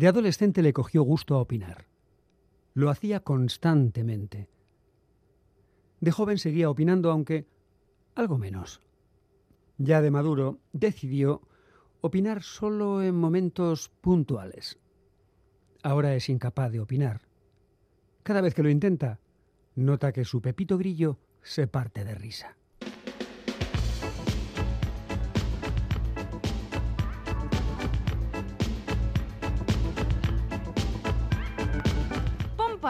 De adolescente le cogió gusto a opinar. Lo hacía constantemente. De joven seguía opinando, aunque algo menos. Ya de maduro, decidió opinar solo en momentos puntuales. Ahora es incapaz de opinar. Cada vez que lo intenta, nota que su Pepito Grillo se parte de risa.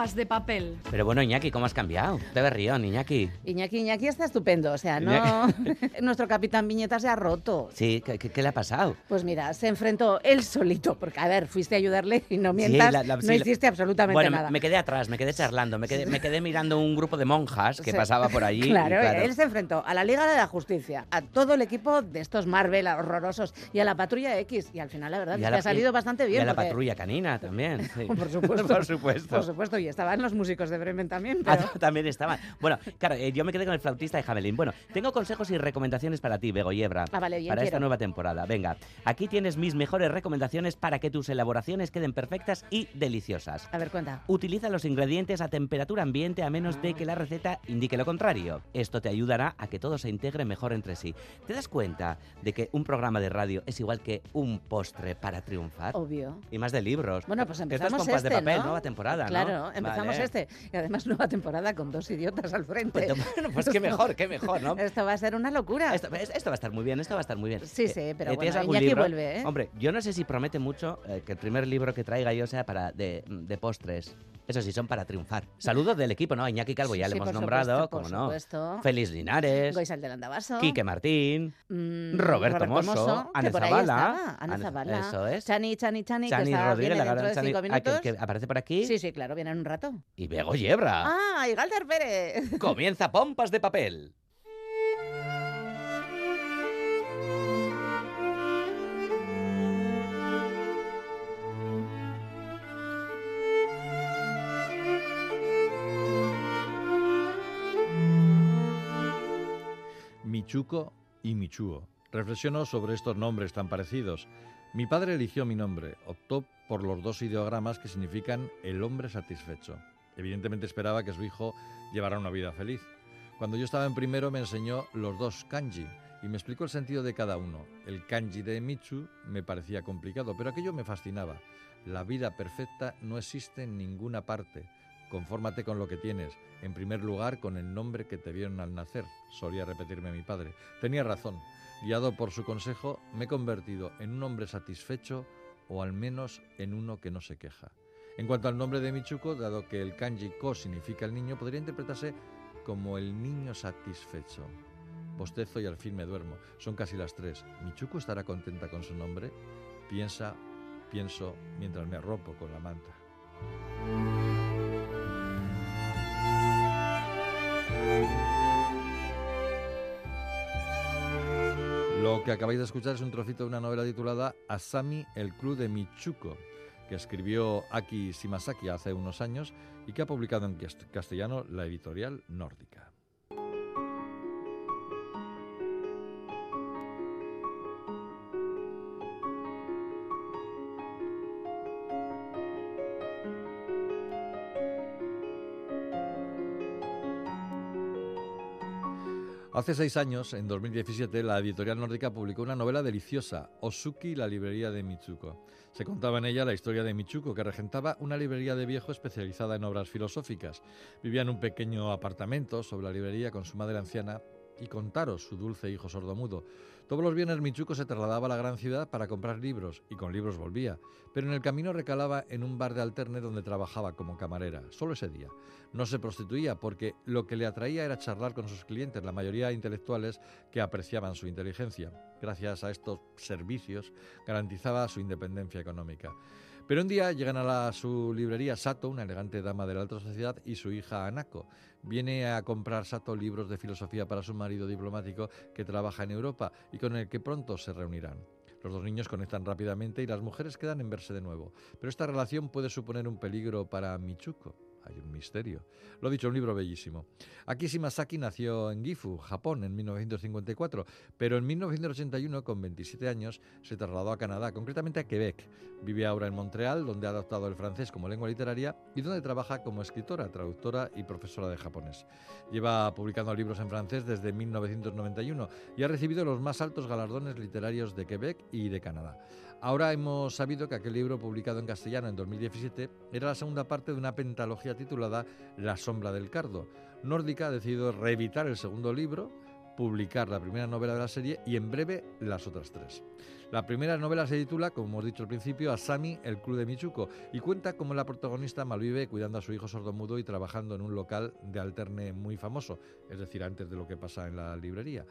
De papel. Pero bueno, Iñaki, ¿cómo has cambiado? Berrión, Iñaki. Iñaki, Iñaki está estupendo. O sea, no. Nuestro capitán Viñeta se ha roto. Sí, ¿qué, qué- qué le ha pasado? Pues mira, se enfrentó él solito. Porque, a ver, fuiste a ayudarle y no mientas. la- la- no sí, la- hiciste absolutamente Bueno, me- nada. me quedé atrás, me quedé charlando, me quedé, me quedé mirando un grupo de monjas que Sí. pasaba por allí. y Claro, él se enfrentó a la Liga de la Justicia, a todo el equipo de estos Marvel horrorosos y a la Patrulla X. Y al final, la verdad, es que la- ha salido bastante bien. Y a la porque- patrulla canina también. sí. Por supuesto. por supuesto. Por supuesto, y estaban los músicos de Bremen también. Ah, Pero... también estaban. Bueno, claro, eh, yo me quedé con el flautista de Jamelín. Bueno, tengo consejos y recomendaciones para ti, Bego Yebra. Ah, vale, bien, para esta quiero. nueva temporada. Venga, aquí tienes mis mejores recomendaciones para que tus elaboraciones queden perfectas y deliciosas. A ver, cuenta. Utiliza los ingredientes a temperatura ambiente a menos de que la receta indique lo contrario. Esto te ayudará a que todo se integre mejor entre sí. ¿Te das cuenta de que un programa de radio es igual que un postre para triunfar? Obvio. Y más de libros. Bueno, pues empezamos pompas este, de papel, ¿no? nueva temporada, ¿no? Empezamos Vale. este. Y además nueva temporada con dos idiotas al frente. Pues, bueno, pues qué mejor, qué mejor, ¿no? Esto va a ser una locura. Esto, es- esto va a estar muy bien, esto va a estar muy bien. Sí, sí, pero ¿tienes bueno, libro? vuelve, ¿eh? Hombre, yo no sé si promete mucho eh, que el primer libro que traiga yo sea para de, de postres. Eso sí, son para triunfar. Saludos del equipo, ¿no? Iñaki Calvo ya Sí, le hemos nombrado, como no. supuesto. Félix Linares, Goizal del Andabaso. Quique Martín, mm, Roberto Mosso, Zabala. estaba, Ana Zabala. eso es. Chani, Chani, Chani, que Chani está, Rodríguez, viene la gran de Chani- cinco ah, que- minutos. que, aparece por aquí. Sí, sí, claro, viene en un rato. Y Bego Yebra. ¡Ah, y Galder Pérez! Comienza Pompas de Papel. Michuco y Michuo. Reflexiono sobre estos nombres tan parecidos. Mi padre eligió mi nombre, optó por los dos ideogramas que significan el hombre satisfecho. Evidentemente esperaba que su hijo llevara una vida feliz. Cuando yo estaba en primero me enseñó los dos kanji y me explicó el sentido de cada uno. El kanji de Michu me parecía complicado, pero aquello me fascinaba. La vida perfecta no existe en ninguna parte. Confórmate con lo que tienes. En primer lugar, con el nombre que te vieron al nacer, solía repetirme mi padre. Tenía razón. Guiado por su consejo, me he convertido en un hombre satisfecho o al menos en uno que no se queja. En cuanto al nombre de Michuko, dado que el kanji ko significa el niño, podría interpretarse como el niño satisfecho. Bostezo y al fin me duermo. Son casi las tres. ¿Michuko estará contenta con su nombre? Piensa, pienso mientras me arropo con la manta. Lo que acabáis de escuchar es un trocito de una novela titulada Asami, el club de Michuko, que escribió Aki Shimasaki hace unos años y que ha publicado en cast- castellano la editorial nórdica. Hace seis años, en 2017, la editorial nórdica publicó una novela deliciosa, Osuki, la librería de Michuko. Se contaba en ella la historia de Michuko, que regentaba una librería de viejo especializada en obras filosóficas. Vivía en un pequeño apartamento sobre la librería con su madre anciana y con Taro, su dulce hijo sordomudo. Todos los viernes Michuko se trasladaba a la gran ciudad para comprar libros, y con libros volvía, pero en el camino recalaba en un bar de alterne donde trabajaba como camarera, solo ese día. No se prostituía porque lo que le atraía era charlar con sus clientes, la mayoría intelectuales que apreciaban su inteligencia. Gracias a estos servicios garantizaba su independencia económica. Pero un día llegan a la- su librería Sato, una elegante dama de la alta sociedad, y su hija Anako. Viene a comprar Sato libros de filosofía para su marido diplomático que trabaja en Europa y con el que pronto se reunirán. Los dos niños conectan rápidamente y las mujeres quedan en verse de nuevo. Pero esta relación puede suponer un peligro para Michuko. Hay un misterio. Lo dicho, un libro bellísimo. Akishi Masaki nació en Gifu, Japón, en 1954, pero en 1981, con 27 años, se trasladó a Canadá, concretamente a Quebec. Vive ahora en Montreal, donde ha adoptado el francés como lengua literaria y donde trabaja como escritora, traductora y profesora de japonés. Lleva publicando libros en francés desde 1991 y ha recibido los más altos galardones literarios de Quebec y de Canadá. Ahora hemos sabido que aquel libro publicado en castellano en 2017 era la segunda parte de una pentalogía titulada La sombra del cardo. Nórdica ha decidido reeditar el segundo libro, publicar la primera novela de la serie y en breve las otras tres. La primera novela se titula, como hemos dicho al principio, Asami, el club de Michuco, y cuenta cómo la protagonista malvive cuidando a su hijo sordomudo y trabajando en un local de alterne muy famoso, es decir, antes de lo que pasa en la librería.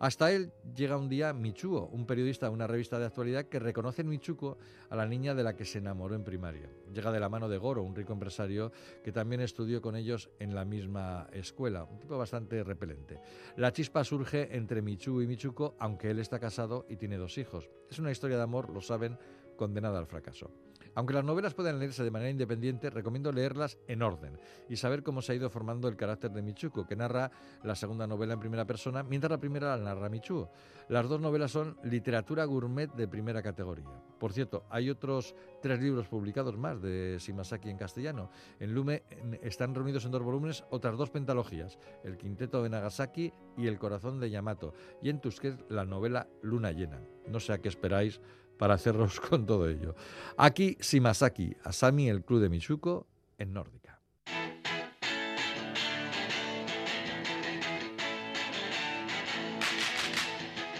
Hasta él llega un día Michuo, un periodista de una revista de actualidad que reconoce en Michuco a la niña de la que se enamoró en primaria. Llega de la mano de Goro, un rico empresario que también estudió con ellos en la misma escuela, un tipo bastante repelente. La chispa surge entre Michu y Michuco, aunque él está casado y tiene dos hijos. Es una historia de amor, lo saben, condenada al fracaso. Aunque las novelas pueden leerse de manera independiente, recomiendo leerlas en orden y saber cómo se ha ido formando el carácter de Michuko, que narra la segunda novela en primera persona, mientras la primera la narra Michuo. Las dos novelas son literatura gourmet de primera categoría. Por cierto, hay otros tres libros publicados más de Shimasaki en castellano. En Lume están reunidos en dos volúmenes otras dos pentalogías, El Quinteto de Nagasaki y El Corazón de Yamato, y en Tusquets la novela Luna Llena. No sé a qué esperáis para hacerlos con todo ello. Aquí Shimasaki, Asami, el club de Michuko, en Nórdica.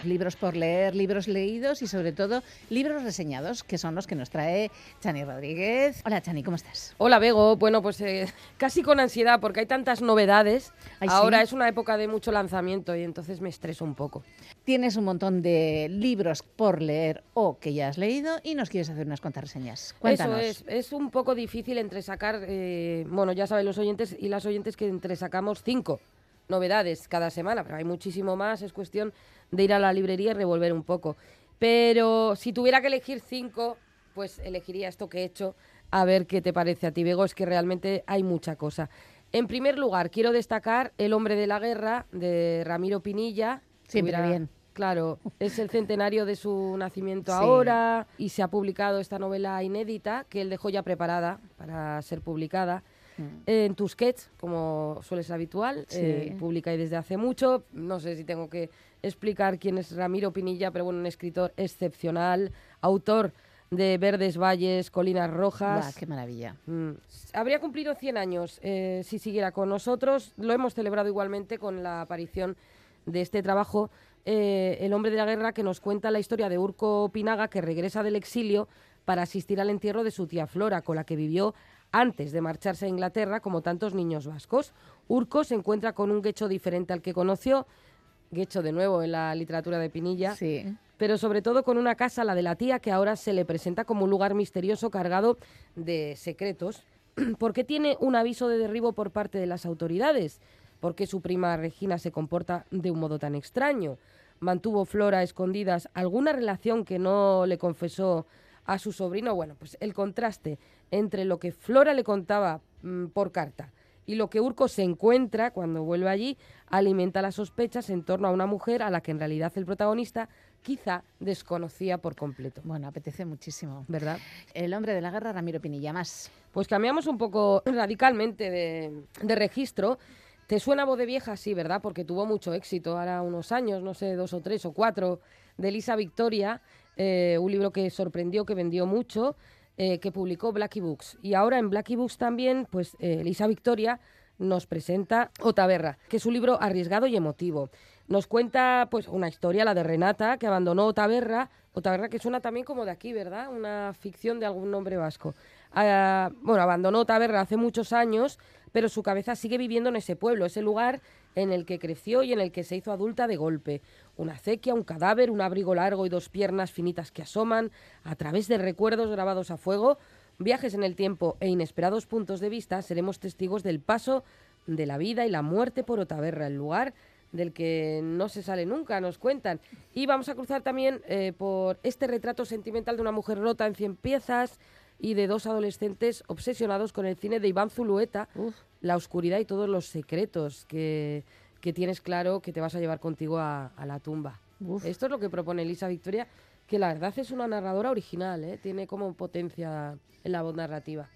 Libros por leer, libros leídos y sobre todo libros reseñados, que son los que nos trae Chani Rodríguez. Hola Chani, ¿cómo estás? Hola Bego, bueno pues eh, casi con ansiedad porque hay tantas novedades. Ahora es una época de mucho lanzamiento y entonces me estreso un poco. Tienes un montón de libros por leer o que ya has leído y nos quieres hacer unas cuantas reseñas. Cuéntanos. Eso es, es un poco difícil entre sacar, eh, bueno ya saben los oyentes y las oyentes que entre sacamos cinco novedades cada semana, pero hay muchísimo más, es cuestión de ir a la librería y revolver un poco. Pero si tuviera que elegir cinco, pues elegiría esto que he hecho, a ver qué te parece a ti, Bego, es que realmente hay mucha cosa. En primer lugar, quiero destacar El hombre de la guerra, de Ramiro Pinilla. Siempre bien. Claro, es el centenario de su nacimiento ahora y se ha publicado esta novela inédita que él dejó ya preparada para ser publicada. Mm. En Tusquets, como suele ser habitual, eh, publica y desde hace mucho. No sé si tengo que explicar quién es Ramiro Pinilla, pero bueno, un escritor excepcional, autor de Verdes Valles, Colinas Rojas. ¡Qué maravilla! Mm. Habría cumplido 100 años eh, si siguiera con nosotros. Lo hemos celebrado igualmente con la aparición de este trabajo, eh, El hombre de la guerra, que nos cuenta la historia de Urco Pinaga, que regresa del exilio para asistir al entierro de su tía Flora, con la que vivió antes de marcharse a Inglaterra, como tantos niños vascos. Urco se encuentra con un guecho diferente al que conoció, guecho de nuevo en la literatura de Pinilla, sí. pero sobre todo con una casa, la de la tía, que ahora se le presenta como un lugar misterioso cargado de secretos. ¿Por qué tiene un aviso de derribo por parte de las autoridades? ¿Por qué su prima Regina se comporta de un modo tan extraño? ¿Mantuvo Flora escondidas alguna relación que no le confesó a su sobrino? Bueno, pues el contraste entre lo que Flora le contaba mm, por carta y lo que Urco se encuentra cuando vuelve allí alimenta las sospechas en torno a una mujer a la que en realidad el protagonista quizá desconocía por completo. Bueno, apetece muchísimo. ¿Verdad? El hombre de la guerra, Ramiro Pinilla, más. Pues cambiamos un poco radicalmente de, de registro. ¿Te suena voz de vieja? Sí, ¿verdad? Porque tuvo mucho éxito ahora unos años, no sé, dos o tres o cuatro, de Elisa Victoria, eh, un libro que sorprendió, que vendió mucho eh, que publicó Blacky Books. Y ahora en Blacky Books también, pues eh, Elisa Victoria nos presenta Otaverra, que es un libro arriesgado y emotivo. Nos cuenta pues una historia, la de Renata, que abandonó Otaverra, Otaverra que suena también como de aquí, ¿verdad? Una ficción de algún nombre vasco. Ah, bueno, abandonó Otaverra hace muchos años, pero su cabeza sigue viviendo en ese pueblo, ese lugar en el que creció y en el que se hizo adulta de golpe una acequia, un cadáver, un abrigo largo y dos piernas finitas que asoman, a través de recuerdos grabados a fuego, viajes en el tiempo e inesperados puntos de vista, seremos testigos del paso de la vida y la muerte por Otaverra, el lugar del que no se sale nunca, nos cuentan. Y vamos a cruzar también eh, por este retrato sentimental de una mujer rota en cien piezas, y de dos adolescentes obsesionados con el cine de Iván Zulueta, la oscuridad y todos los secretos que, que, tienes claro que te vas a llevar contigo a, la tumba. Esto es lo que propone Elisa Victoria, que la verdad es una narradora original, ¿eh? tiene como potencia en la voz narrativa.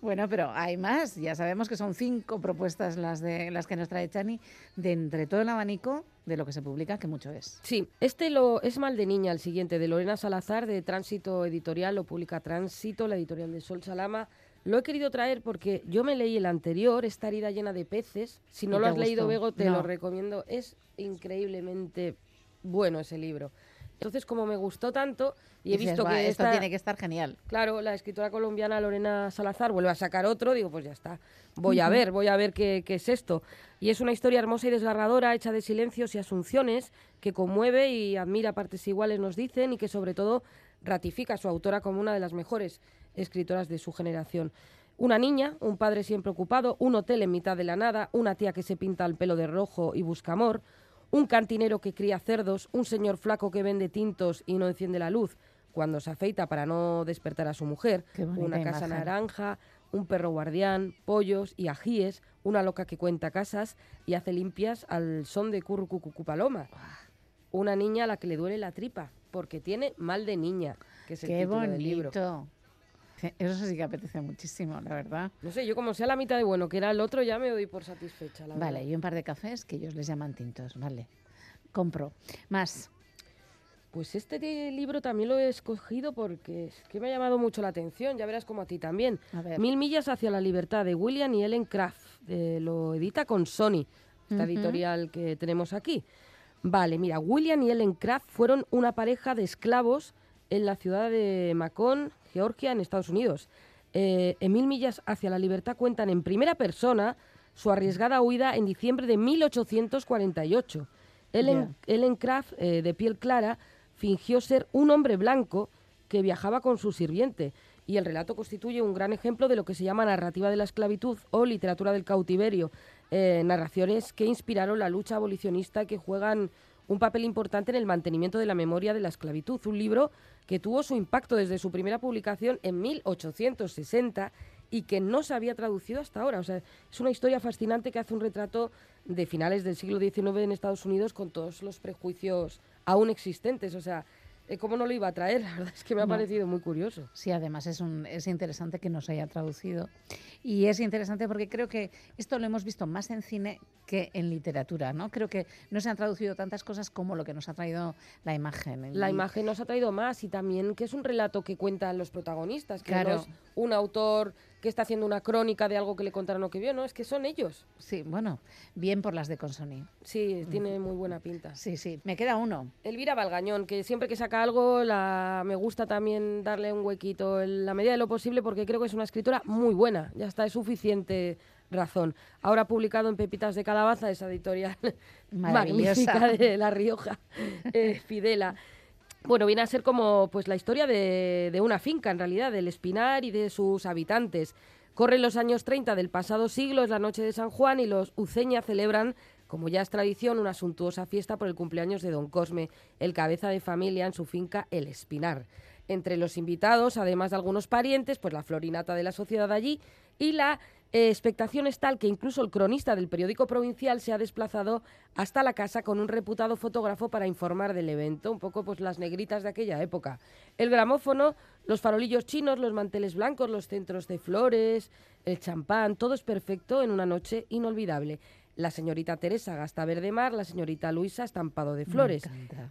Bueno, pero hay más. Ya sabemos que son cinco propuestas las de las que nos trae Chani de entre todo el abanico de lo que se publica, que mucho es. Sí, este lo es mal de niña, el siguiente, de Lorena Salazar, de Tránsito Editorial, lo publica Tránsito, la editorial de Sol Salama. Lo he querido traer porque yo me leí el anterior, esta herida llena de peces. Si no lo has leído, Bego, te lo recomiendo. Es increíblemente bueno ese libro. Entonces, como me gustó tanto y he visto que esto tiene que estar genial. Claro, la escritora colombiana Lorena Salazar vuelve a sacar otro, digo, pues ya está. Voy a ver, voy a ver qué, qué, es esto. Y es una historia hermosa y desgarradora, hecha de silencios y asunciones, que conmueve y admira partes iguales, nos dicen, y que sobre todo ratifica a su autora como una de las mejores escritoras de su generación. Una niña, un padre siempre ocupado, un hotel en mitad de la nada, una tía que se pinta el pelo de rojo y busca amor, un cantinero que cría cerdos, un señor flaco que vende tintos y no enciende la luz cuando se afeita para no despertar a su mujer, una casa naranja, un perro guardián, pollos y ajíes, una loca que cuenta casas y hace limpias al son de currucucucu paloma. Una niña a la que le duele la tripa porque tiene mal de niña, que es el Qué título del libro. Eso sí que apetece muchísimo, la verdad. No sé, yo como sea la mitad de bueno que era el otro, ya me doy por satisfecha. vale, y un par de cafés que ellos les llaman tintos, vale. Compro. Más. Pues este libro también lo he escogido porque es que me ha llamado mucho la atención, ya verás como a ti también. Mil millas hacia la libertad de William y Ellen Kraft. Eh, lo edita con Sony, esta editorial que tenemos aquí. Vale, mira, William y Ellen Kraft fueron una pareja de esclavos en la ciudad de Macon, Georgia, en Estados Unidos. Eh, en mil millas hacia la libertad cuentan en primera persona su arriesgada huida en diciembre de 1848. Ellen, Ellen Kraft, eh, de piel clara, fingió ser un hombre blanco que viajaba con su sirviente. Y el relato constituye un gran ejemplo de lo que se llama narrativa de la esclavitud o literatura del cautiverio, eh, narraciones que inspiraron la lucha abolicionista que juegan un papel importante en el mantenimiento de la memoria de la esclavitud. Un libro que tuvo su impacto desde su primera publicación en 1860 y que no se había traducido hasta ahora. O sea, es una historia fascinante que hace un retrato de finales del siglo XIX en Estados Unidos con todos los prejuicios aún existentes. O sea, ¿cómo no lo iba a traer? La verdad es que me ha parecido muy curioso. Sí, además es, un, es interesante que nos haya traducido. Y es interesante porque creo que esto lo hemos visto más en cine que en literatura, ¿no? Creo que no se han traducido tantas cosas como lo que nos ha traído la imagen. La imagen nos ha traído más y también que es un relato que cuentan los protagonistas, que no es un autor que está haciendo una crónica de algo que le contaron o que vio, no, es que son ellos. Sí, bueno, bien por las de Consoni. Sí, tiene muy buena pinta. Sí, sí, me queda uno. Elvira Valgañón, que siempre que saca algo la, me gusta también darle un huequito en la medida de lo posible porque creo que es una escritora muy buena, ya está, es suficiente razón. Ahora ha publicado en Pepitas de Calabaza, esa editorial magnífica de La Rioja, eh, Fidela. Bueno, viene a ser como pues la historia de, una finca, en realidad, del Espinar y de sus habitantes. Corren los años 30 del pasado siglo, es la noche de San Juan y los Uceña celebran, como ya es tradición, una suntuosa fiesta por el cumpleaños de Don Cosme, el cabeza de familia en su finca El Espinar. Entre los invitados, además de algunos parientes, pues la florinata de la sociedad allí y la eh, expectación es tal que incluso el cronista del periódico provincial se ha desplazado hasta la casa con un reputado fotógrafo para informar del evento, un poco pues las negritas de aquella época. El gramófono, los farolillos chinos, los manteles blancos, los centros de flores, el champán, todo es perfecto en una noche inolvidable. La señorita Teresa gasta verde mar, la señorita Luisa estampado de flores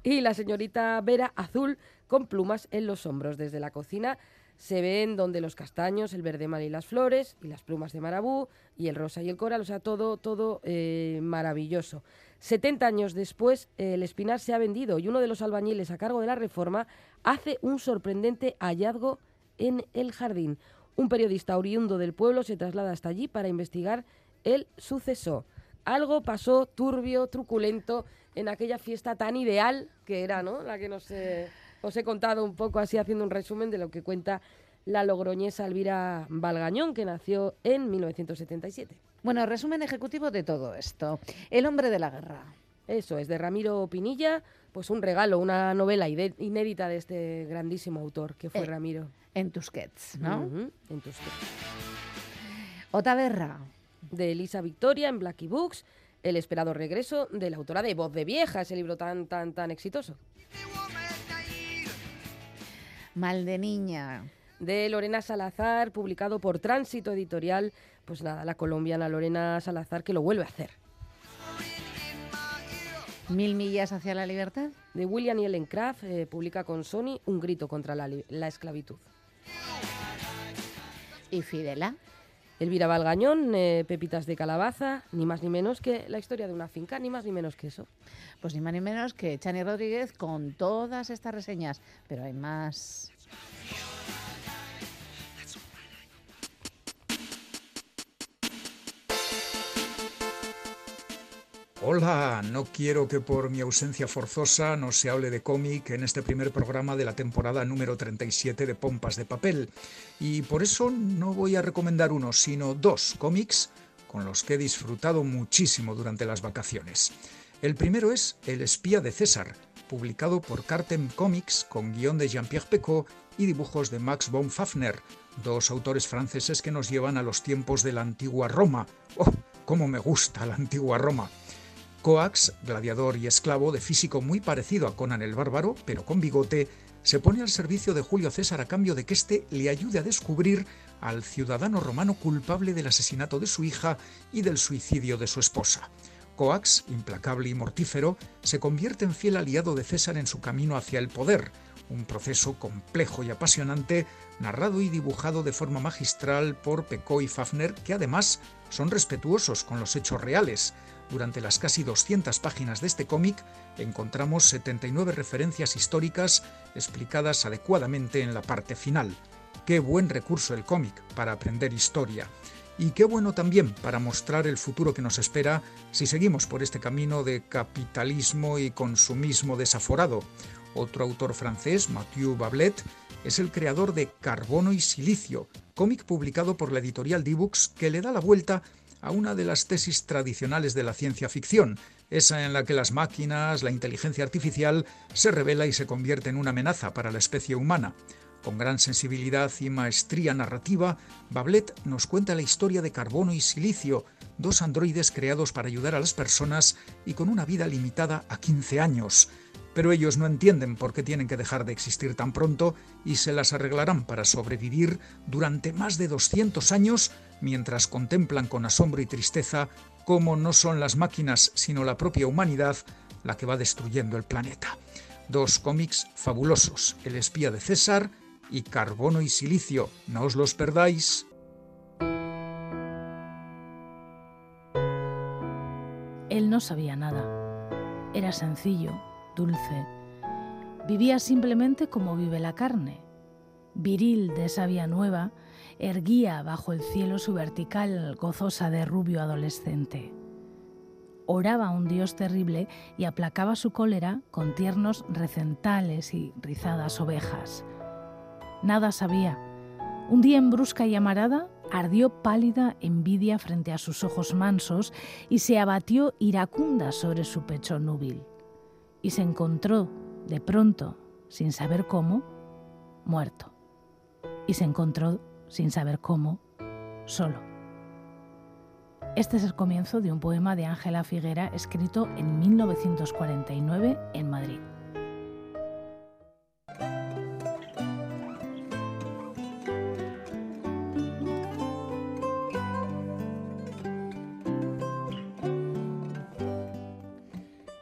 y la señorita Vera azul con plumas en los hombros. Desde la cocina se ven donde los castaños, el verde mar y las flores, y las plumas de marabú, y el rosa y el coral, o sea, todo, todo eh, maravilloso. 70 años después, el espinar se ha vendido y uno de los albañiles a cargo de la reforma hace un sorprendente hallazgo en el jardín. Un periodista oriundo del pueblo se traslada hasta allí para investigar el suceso. Algo pasó turbio, truculento, en aquella fiesta tan ideal que era, ¿no? La que nos... Eh, os he contado un poco así haciendo un resumen de lo que cuenta la logroñesa Elvira Valgañón, que nació en 1977. Bueno, resumen ejecutivo de todo esto. El hombre de la guerra. Eso es, de Ramiro Pinilla, pues un regalo, una novela inédita de este grandísimo autor que fue Eh, Ramiro. En Tusquets, ¿no? Ujú, en Tusquets. Otaverra. De Elisa Victoria en Blackie Books, El esperado regreso de la autora de Voz de Vieja, ese libro tan, tan, tan exitoso. Mal de niña. de Lorena Salazar, publicado por Tránsito Editorial. Pues nada, la colombiana Lorena Salazar que lo vuelve a hacer. Mil millas hacia la libertad. De William y Ellen Craft, eh, publica con Sony Un grito contra la, la esclavitud. Y Fidela. Elvira Valgañón, eh, Pepitas de Calabaza, ni más ni menos que la historia de una finca, ni más ni menos que eso. Pues ni más ni menos que Chani Rodríguez con todas estas reseñas. Pero hay más. Hola, no quiero que por mi ausencia forzosa no se hable de cómic en este primer programa de la temporada número 37 de Pompas de Papel. Y por eso no voy a recomendar uno, sino dos cómics con los que he disfrutado muchísimo durante las vacaciones. El primero es El espía de César, publicado por Cartem Comics con guion de Jean-Pierre Pecot y dibujos de Max von Fafner, dos autores franceses que nos llevan a los tiempos de la antigua Roma. ¡Oh, cómo me gusta la antigua Roma! Coax, gladiador y esclavo de físico muy parecido a Conan el Bárbaro, pero con bigote, se pone al servicio de Julio César a cambio de que éste le ayude a descubrir al ciudadano romano culpable del asesinato de su hija y del suicidio de su esposa. Coax, implacable y mortífero, se convierte en fiel aliado de César en su camino hacia el poder, un proceso complejo y apasionante, narrado y dibujado de forma magistral por Pecot y Fafner, que además son respetuosos con los hechos reales. Durante las casi 200 páginas de este cómic encontramos 79 referencias históricas explicadas adecuadamente en la parte final. Qué buen recurso el cómic para aprender historia. Y qué bueno también para mostrar el futuro que nos espera si seguimos por este camino de capitalismo y consumismo desaforado. Otro autor francés, Mathieu Bablet, es el creador de Carbono y Silicio, cómic publicado por la editorial Dibux que le da la vuelta a una de las tesis tradicionales de la ciencia ficción, esa en la que las máquinas, la inteligencia artificial, se revela y se convierte en una amenaza para la especie humana. Con gran sensibilidad y maestría narrativa, Bablet nos cuenta la historia de Carbono y Silicio, dos androides creados para ayudar a las personas y con una vida limitada a 15 años. Pero ellos no entienden por qué tienen que dejar de existir tan pronto y se las arreglarán para sobrevivir durante más de 200 años mientras contemplan con asombro y tristeza cómo no son las máquinas sino la propia humanidad la que va destruyendo el planeta. Dos cómics fabulosos, El espía de César y Carbono y Silicio. No os los perdáis. Él no sabía nada. Era sencillo, dulce. Vivía simplemente como vive la carne. Viril de savia nueva, erguía bajo el cielo su vertical gozosa de rubio adolescente. Oraba a un dios terrible y aplacaba su cólera con tiernos recentales y rizadas ovejas. Nada sabía. Un día en brusca llamarada ardió pálida envidia frente a sus ojos mansos y se abatió iracunda sobre su pecho núbil. Y se encontró, de pronto, sin saber cómo, muerto. Y se encontró, sin saber cómo, solo. Este es el comienzo de un poema de Ángela Figuera escrito en 1949 en Madrid.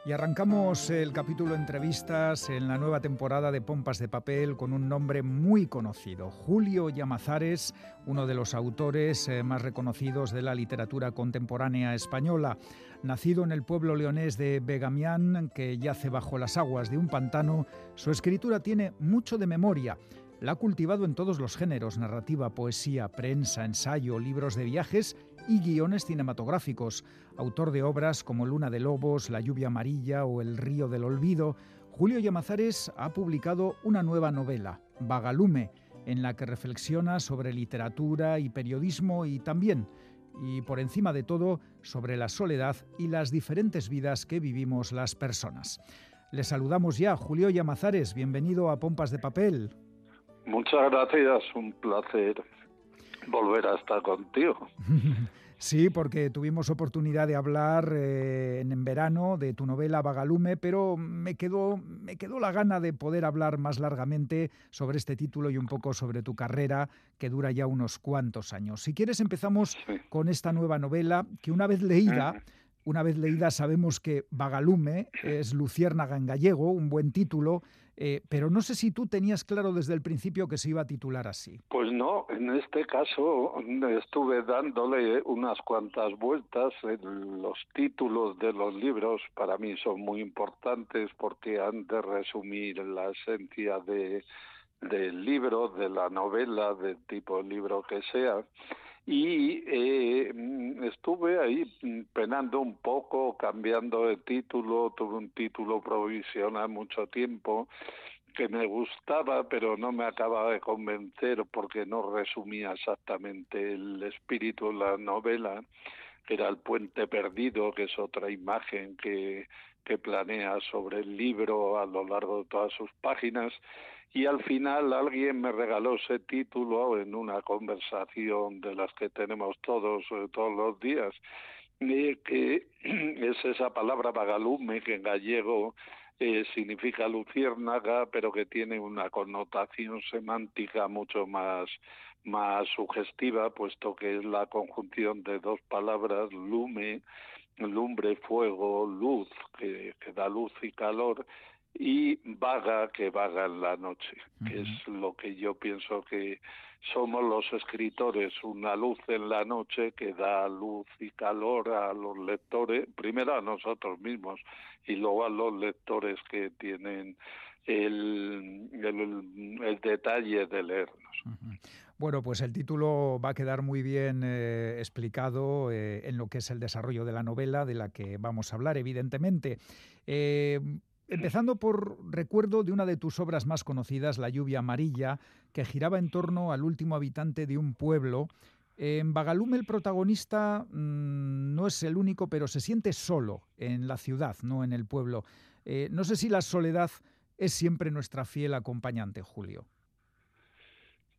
Y arrancamos el capítulo entrevistas en la nueva temporada de Pompas de Papel con un nombre muy conocido, Julio Llamazares, uno de los autores eh, más reconocidos de la literatura contemporánea española. Nacido en el pueblo leonés de Begamián, que yace bajo las aguas de un pantano, su escritura tiene mucho de memoria. La ha cultivado en todos los géneros, narrativa, poesía, prensa, ensayo, libros de viajes y guiones cinematográficos. Autor de obras como Luna de Lobos, La lluvia amarilla o El río del olvido, Julio Llamazares ha publicado una nueva novela, Vagalume, en la que reflexiona sobre literatura y periodismo y también y por encima de todo sobre la soledad y las diferentes vidas que vivimos las personas. Les saludamos ya, Julio Llamazares, bienvenido a Pompas de Papel. Muchas gracias, un placer volver a estar contigo. Sí, porque tuvimos oportunidad de hablar eh, en, verano de tu novela Vagalume, pero me quedó, me quedó la gana de poder hablar más largamente sobre este título y un poco sobre tu carrera, que dura ya unos cuantos años. Si quieres, empezamos con esta nueva novela, que una vez leída, una vez leída sabemos que Vagalume es Luciérnaga en gallego, un buen título, eh, pero no sé si tú tenías claro desde el principio que se iba a titular así. Pues no, en este caso estuve dándole unas cuantas vueltas. Los títulos de los libros para mí son muy importantes porque han de resumir la esencia de, del libro, de la novela, del tipo de libro que sea y eh, estuve ahí penando un poco, cambiando de título, tuve un título provisional mucho tiempo que me gustaba, pero no me acababa de convencer porque no resumía exactamente el espíritu de la novela, que era el puente perdido, que es otra imagen que, que planea sobre el libro a lo largo de todas sus páginas y al final alguien me regaló ese título en una conversación de las que tenemos todos eh, todos los días. Que es esa palabra vagalume que en gallego eh, significa luciérnaga pero que tiene una connotación semántica mucho más más sugestiva puesto que es la conjunción de dos palabras lume lumbre fuego luz que da luz y calor y vaga que vaga en la noche, que es lo que yo pienso que somos los escritores, una luz en la noche que da luz y calor a los lectores, primero a nosotros mismos y luego a los lectores que tienen el, el, detalle de leernos. Bueno, pues el título va a quedar muy bien eh, explicado eh, en lo que es el desarrollo de la novela, de la que vamos a hablar, evidentemente. Eh, Empezando por recuerdo de una de tus obras más conocidas, La lluvia amarilla, que giraba en torno al último habitante de un pueblo. En Bagalume el protagonista mm, no es el único, pero se siente solo en la ciudad, no en el pueblo. Eh, no sé si la soledad es siempre nuestra fiel acompañante, Julio.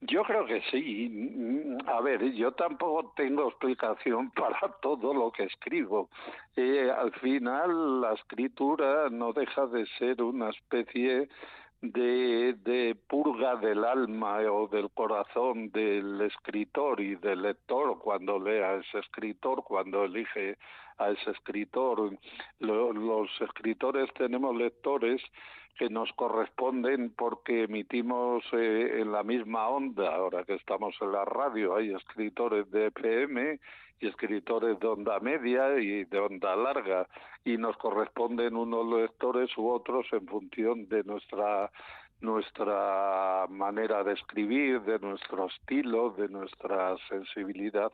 Yo creo que sí. A ver, yo tampoco tengo explicación para todo lo que escribo. Eh, al final, la escritura no deja de ser una especie de, de purga del alma o del corazón del escritor y del lector cuando lee a ese escritor, cuando elige a ese escritor. los escritores tenemos lectores que nos corresponden porque emitimos eh, en la misma onda, ahora que estamos en la radio, hay escritores de FM y escritores de onda media y de onda larga, y nos corresponden unos lectores u otros en función de nuestra nuestra manera de escribir, de nuestro estilo, de nuestra sensibilidad.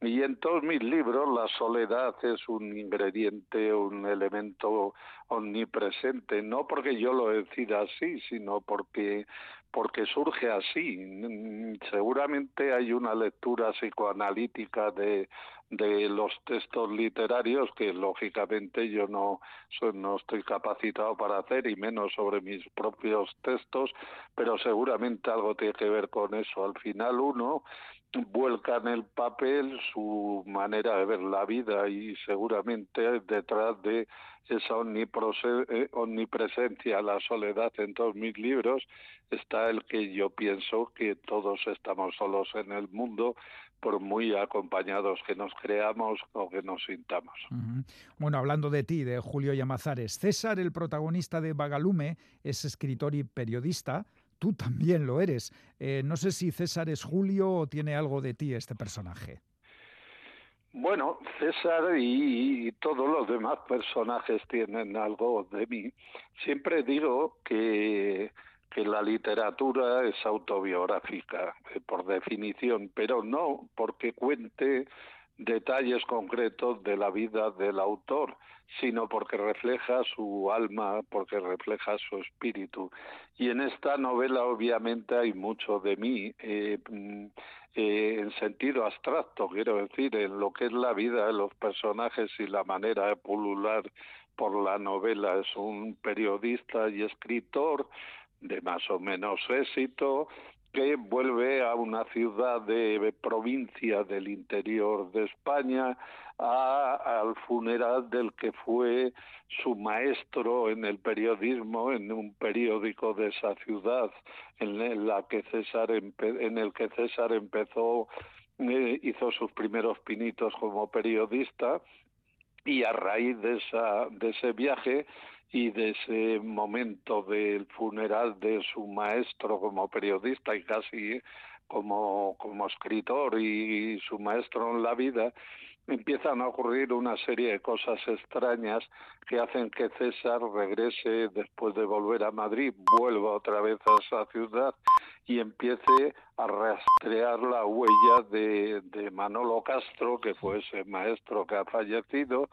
Y en todos mis libros la soledad es un ingrediente, un elemento omnipresente, no porque yo lo decida así, sino porque porque surge así. Seguramente hay una lectura psicoanalítica de, de los textos literarios que lógicamente yo no, no estoy capacitado para hacer y menos sobre mis propios textos, pero seguramente algo tiene que ver con eso. Al final uno vuelca en el papel su manera de ver la vida y seguramente detrás de esa eh, omnipresencia, la soledad en todos mis libros, está el que yo pienso que todos estamos solos en el mundo, por muy acompañados que nos creamos o que nos sintamos. Bueno, hablando de ti, de Julio Llamazares, César, el protagonista de Vagalume, es escritor y periodista tú también lo eres. Eh, no sé si César es Julio o tiene algo de ti este personaje. Bueno, César y, todos los demás personajes tienen algo de mí. Siempre digo que, la literatura es autobiográfica, eh, por definición, pero no porque cuente detalles concretos de la vida del autor, sino porque refleja su alma, porque refleja su espíritu. Y en esta novela obviamente hay mucho de mí, eh, mm, eh, en sentido abstracto, quiero decir, en lo que es la vida de los personajes y la manera de pulular por la novela. Es un periodista y escritor de más o menos éxito, que vuelve a una ciudad de provincia del interior de España al funeral del que fue su maestro en el periodismo en un periódico de esa ciudad en la que César en el que César empezó eh, hizo sus primeros pinitos como periodista y a raíz de esa de ese viaje y de ese momento del funeral de su maestro como periodista y casi como, como escritor y su maestro en la vida, empiezan a ocurrir una serie de cosas extrañas que hacen que César regrese después de volver a Madrid, vuelva otra vez a esa ciudad y empiece a rastrear la huella de, de Manolo Castro, que fue ese maestro que ha fallecido,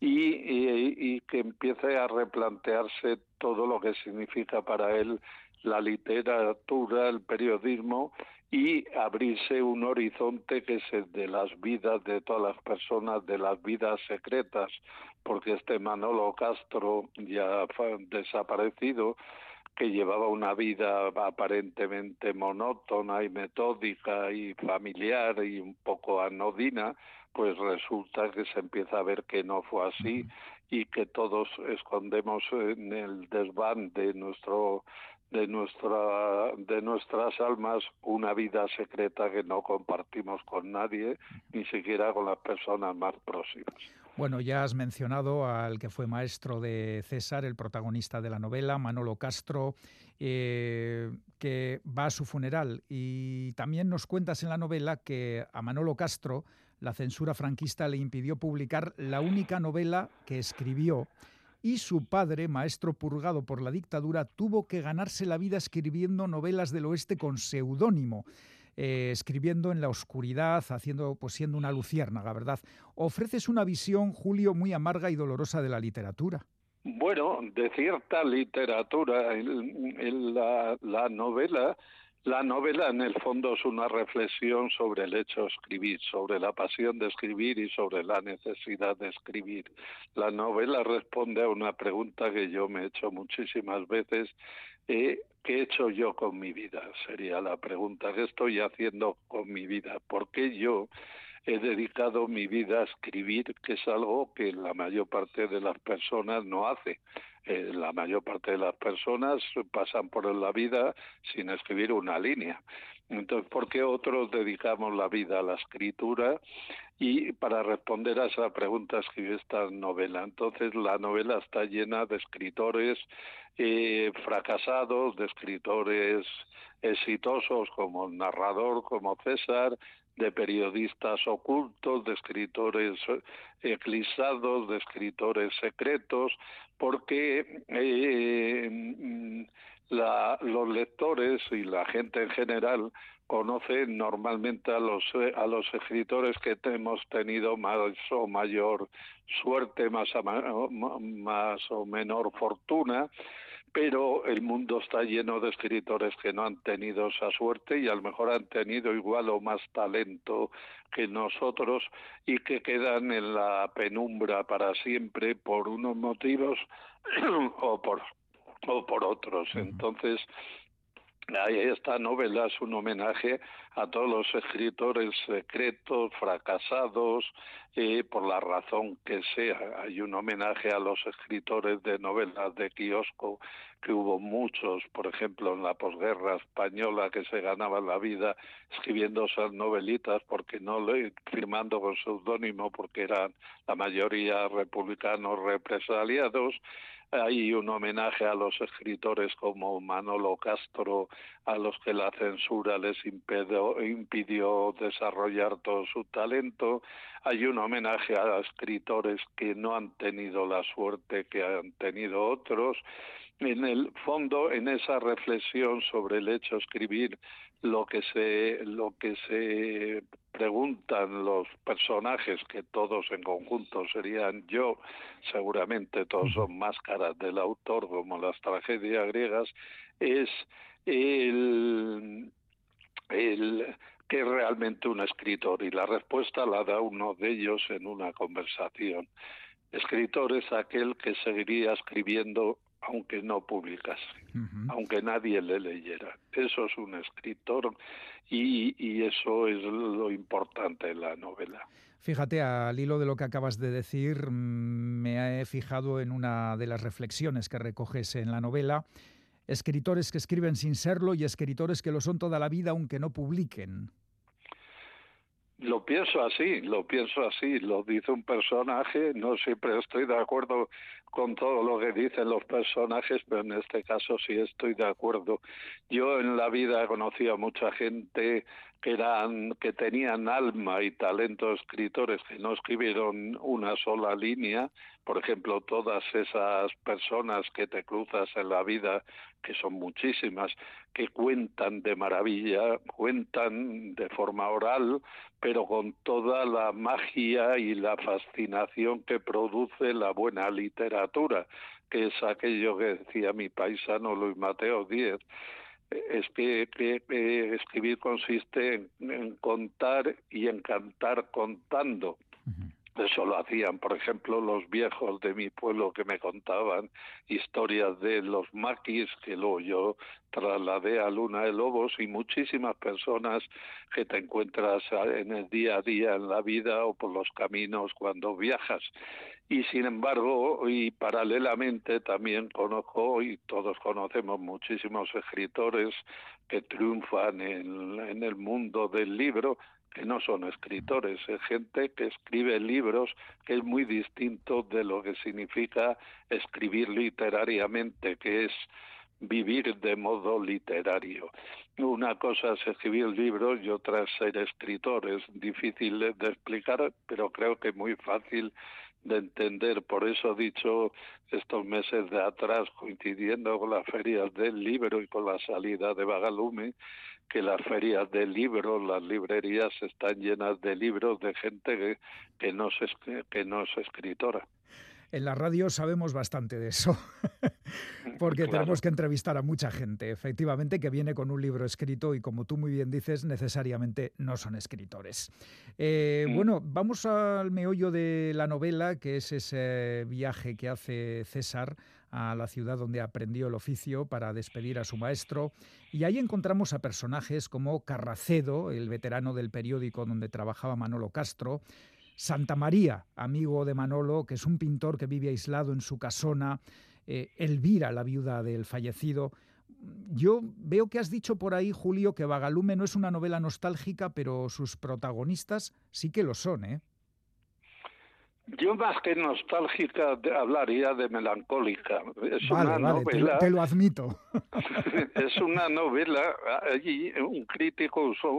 y, y, que empiece a replantearse todo lo que significa para él la literatura, el periodismo y abrirse un horizonte que es el de las vidas de todas las personas, de las vidas secretas, porque este Manolo Castro ya desaparecido, que llevaba una vida aparentemente monótona y metódica y familiar y un poco anodina, pues resulta que se empieza a ver que no fue así y que todos escondemos en el desván de nuestro de nuestra de nuestras almas una vida secreta que no compartimos con nadie ni siquiera con las personas más próximas. Bueno, ya has mencionado al que fue maestro de César, el protagonista de la novela, Manolo Castro, eh, que va a su funeral. Y también nos cuentas en la novela que a Manolo Castro la censura franquista le impidió publicar la única novela que escribió y su padre, maestro purgado por la dictadura, tuvo que ganarse la vida escribiendo novelas del oeste con seudónimo. Eh, escribiendo en la oscuridad, haciendo, pues siendo una luciérnaga, ¿verdad? Ofreces una visión, Julio, muy amarga y dolorosa de la literatura. Bueno, de cierta literatura. la, la novela la novela en el fondo es una reflexión sobre el hecho de escribir, sobre la pasión de escribir y sobre la necesidad de escribir. La novela responde a una pregunta que yo me he hecho muchísimas veces. Eh, ¿Qué he hecho yo con mi vida? Sería la pregunta. ¿Qué estoy haciendo con mi vida? ¿Por qué yo he dedicado mi vida a escribir, que es algo que la mayor parte de las personas no hace? Eh, la mayor parte de las personas pasan por la vida sin escribir una línea. Entonces, ¿por qué otros dedicamos la vida a la escritura? Y para responder a esa pregunta escribí esta novela. Entonces, la novela está llena de escritores eh, fracasados, de escritores exitosos como narrador, como César, de periodistas ocultos, de escritores eclipsados, de escritores secretos, porque eh, mm, los lectores y la gente en general conocen normalmente a los a los escritores que hemos tenido más o mayor suerte, más, más o menor fortuna pero el mundo está lleno de escritores que no han tenido esa suerte y a lo mejor han tenido igual o más talento que nosotros y que quedan en la penumbra para siempre por unos motivos o por o por otros. Entonces, esta novela es un homenaje a todos los escritores secretos, fracasados, eh, por la razón que sea. Hay un homenaje a los escritores de novelas de kiosco, que hubo muchos, por ejemplo, en la posguerra española, que se ganaban la vida escribiendo esas novelitas, porque no firmando con seudónimo, porque eran la mayoría republicanos represaliados hay un homenaje a los escritores como Manolo Castro, a los que la censura les impidió, desarrollar todo su talento. Hay un homenaje a escritores que no han tenido la suerte que han tenido otros en el fondo, en esa reflexión sobre el hecho de escribir, lo que se, lo que se preguntan los personajes, que todos en conjunto serían yo, seguramente todos son máscaras del autor, como las tragedias griegas, es el, el que es realmente un escritor y la respuesta la da uno de ellos en una conversación. Escritor es aquel que seguiría escribiendo aunque no publicase, aunque nadie le leyera. Eso es un escritor y, y eso es lo importante en la novela. Fíjate, al hilo de lo que acabas de decir, mm, me he fijado en una de las reflexiones que recoges en la novela. Escritores que escriben sin serlo y escritores que lo son toda la vida aunque no publiquen. Lo pienso así, lo pienso así, lo dice un personaje, no siempre estoy de acuerdo con todo lo que dicen los personajes, pero en este caso sí estoy de acuerdo. Yo en la vida he conocido a mucha gente que eran que tenían alma y talento escritores que no escribieron una sola línea, por ejemplo, todas esas personas que te cruzas en la vida, que son muchísimas, que cuentan de maravilla, cuentan de forma oral, pero con toda la magia y la fascinación que produce la buena literatura, que es aquello que decía mi paisano Luis Mateo Díez es que, escribir consiste en, contar y en cantar contando. Eso lo hacían, por ejemplo, los viejos de mi pueblo que me contaban historias de los maquis, que luego yo trasladé a Luna de Lobos, y muchísimas personas que te encuentras en el día a día en la vida o por los caminos cuando viajas. Y sin embargo, y paralelamente también conozco, y todos conocemos muchísimos escritores que triunfan en, en el mundo del libro, que no son escritores, es gente que escribe libros, que es muy distinto de lo que significa escribir literariamente, que es vivir de modo literario. Una cosa es escribir libros y otra es ser escritor. Es difícil de explicar, pero creo que muy fácil de entender. Por eso he dicho estos meses de atrás, coincidiendo con las ferias del libro y con la salida de Bagalume, que las ferias de libros, las librerías están llenas de libros de gente que, no, es, que no es escritora. En la radio sabemos bastante de eso, porque tenemos que entrevistar a mucha gente, efectivamente, que viene con un libro escrito y, como tú muy bien dices, necesariamente no son escritores. Eh, mm. Bueno, vamos al meollo de la novela, que es ese viaje que hace César a la ciudad donde aprendió el oficio para despedir a su maestro. Y ahí encontramos a personajes como Carracedo, el veterano del periódico donde trabajaba Manolo Castro, Santa María, amigo de Manolo, que es un pintor que vive aislado en su casona, eh, Elvira, la viuda del fallecido. Yo veo que has dicho por ahí, Julio, que Vagalume no es una novela nostálgica, pero sus protagonistas sí que lo son, ¿eh? Yo más que nostálgica hablaría de melancólica. Es una novela. Te, lo admito. es una novela. Allí un crítico usó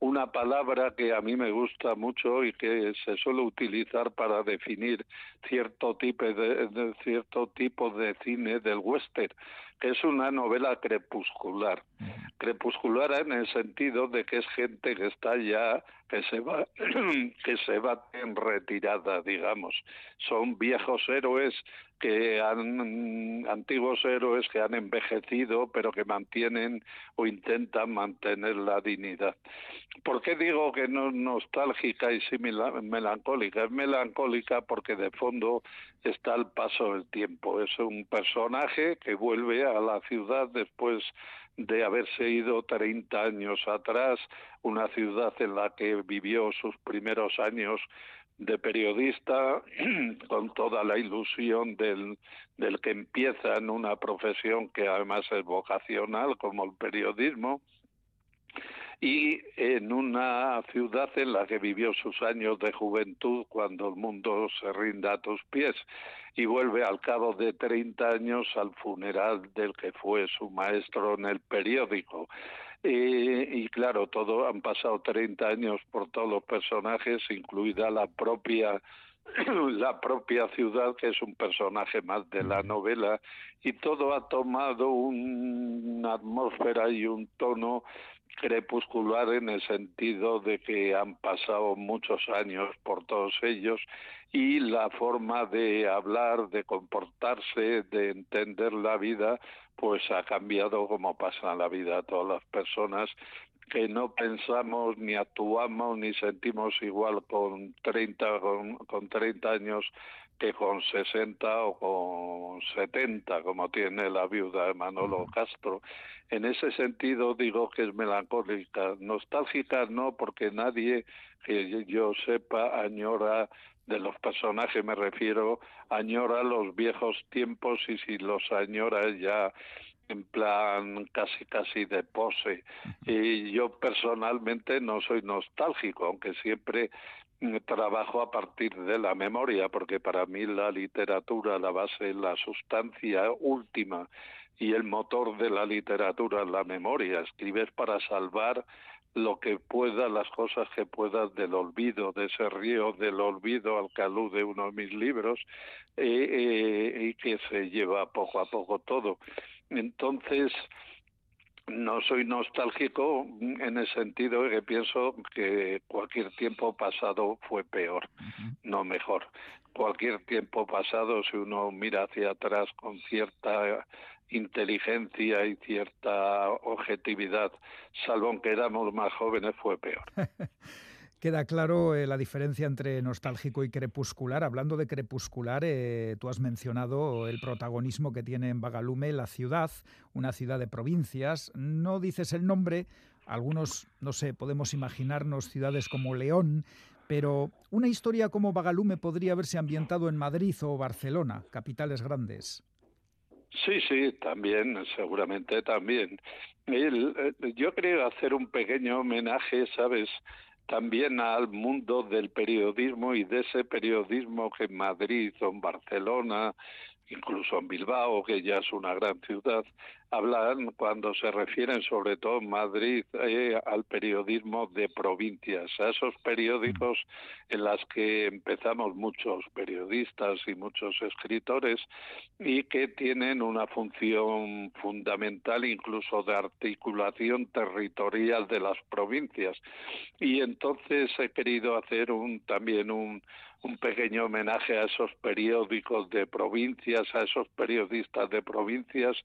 una palabra que a mí me gusta mucho y que se suele utilizar para definir cierto tipo de cierto tipo de cine del western que es una novela crepuscular. Crepuscular en el sentido de que es gente que está ya, que se va, que se va en retirada, digamos. Son viejos héroes que han antiguos héroes que han envejecido pero que mantienen o intentan mantener la dignidad. ¿Por qué digo que no es nostálgica y sí melancólica? Es melancólica porque de fondo está el paso del tiempo. Es un personaje que vuelve a la ciudad después de haberse ido 30 años atrás, una ciudad en la que vivió sus primeros años de periodista con toda la ilusión del, del que empieza en una profesión que además es vocacional como el periodismo y en una ciudad en la que vivió sus años de juventud cuando el mundo se rinda a tus pies y vuelve al cabo de 30 años al funeral del que fue su maestro en el periódico. y claro, todo han pasado 30 años por todos los personajes, incluida la propia la propia ciudad, que es un personaje más de la novela, y todo ha tomado una atmósfera y un tono crepuscular en el sentido de que han pasado muchos años por todos ellos y la forma de hablar, de comportarse, de entender la vida, pues ha cambiado como pasa la vida a todas las personas que no pensamos ni actuamos ni sentimos igual con 30 con, con 30 años que con 60 o con 70 como tiene la viuda de Manolo Castro. En ese sentido digo que es melancólica, nostálgica no porque nadie que yo sepa añora de los personajes me refiero añora los viejos tiempos y si los añora ya en plan casi casi de pose. Y yo personalmente no soy nostálgico, aunque siempre trabajo a partir de la memoria, porque para mí la literatura, la base, la sustancia última y el motor de la literatura es la memoria. Escribes para salvar lo que pueda, las cosas que puedas del olvido, de ese río del olvido al que alude uno de mis libros, eh, eh, y que se lleva poco a poco todo. Entonces, no soy nostálgico en el sentido de que pienso que cualquier tiempo pasado fue peor, no mejor. Cualquier tiempo pasado, si uno mira hacia atrás con cierta inteligencia y cierta objetividad, salvo aunque éramos más jóvenes, fue peor. Queda claro eh, la diferencia entre nostálgico y crepuscular. Hablando de crepuscular, eh, tú has mencionado el protagonismo que tiene en Bagalume la ciudad, una ciudad de provincias. No dices el nombre, algunos, no sé, podemos imaginarnos ciudades como León, pero una historia como Bagalume podría haberse ambientado en Madrid o Barcelona, capitales grandes. Sí, sí, también, seguramente también. Eh, yo creo hacer un pequeño homenaje, ¿sabes? También al mundo del periodismo y de ese periodismo que en Madrid o en Barcelona incluso en Bilbao, que ya es una gran ciudad, hablan cuando se refieren sobre todo en Madrid eh, al periodismo de provincias, a esos periódicos en las que empezamos muchos periodistas y muchos escritores y que tienen una función fundamental incluso de articulación territorial de las provincias. Y entonces he querido hacer un también un un pequeño homenaje a esos periódicos de provincias, a esos periodistas de provincias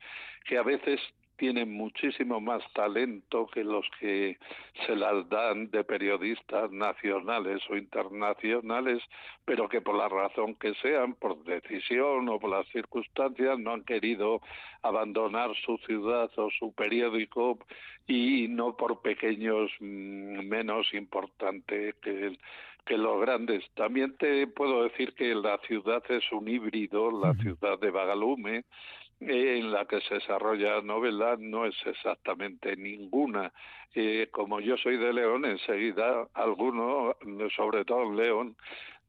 que a veces tienen muchísimo más talento que los que se las dan de periodistas nacionales o internacionales, pero que por la razón que sean, por decisión o por las circunstancias, no han querido abandonar su ciudad o su periódico y no por pequeños mm, menos importante que que los grandes. También te puedo decir que la ciudad es un híbrido, la ciudad de Bagalume, en la que se desarrolla novela no es exactamente ninguna. Eh, como yo soy de León, enseguida algunos, sobre todo en León,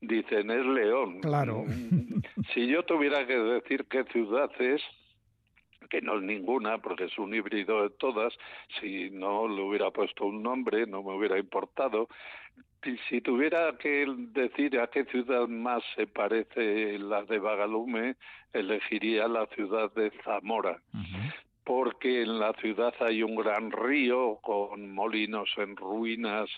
dicen es León. Claro. Mm, si yo tuviera que decir qué ciudad es, que no es ninguna, porque es un híbrido de todas, si no le hubiera puesto un nombre, no me hubiera importado, si tuviera que decir a qué ciudad más se parece la de Bagalume, elegiría la ciudad de Zamora. Porque en la ciudad hay un gran río con molinos en ruinas,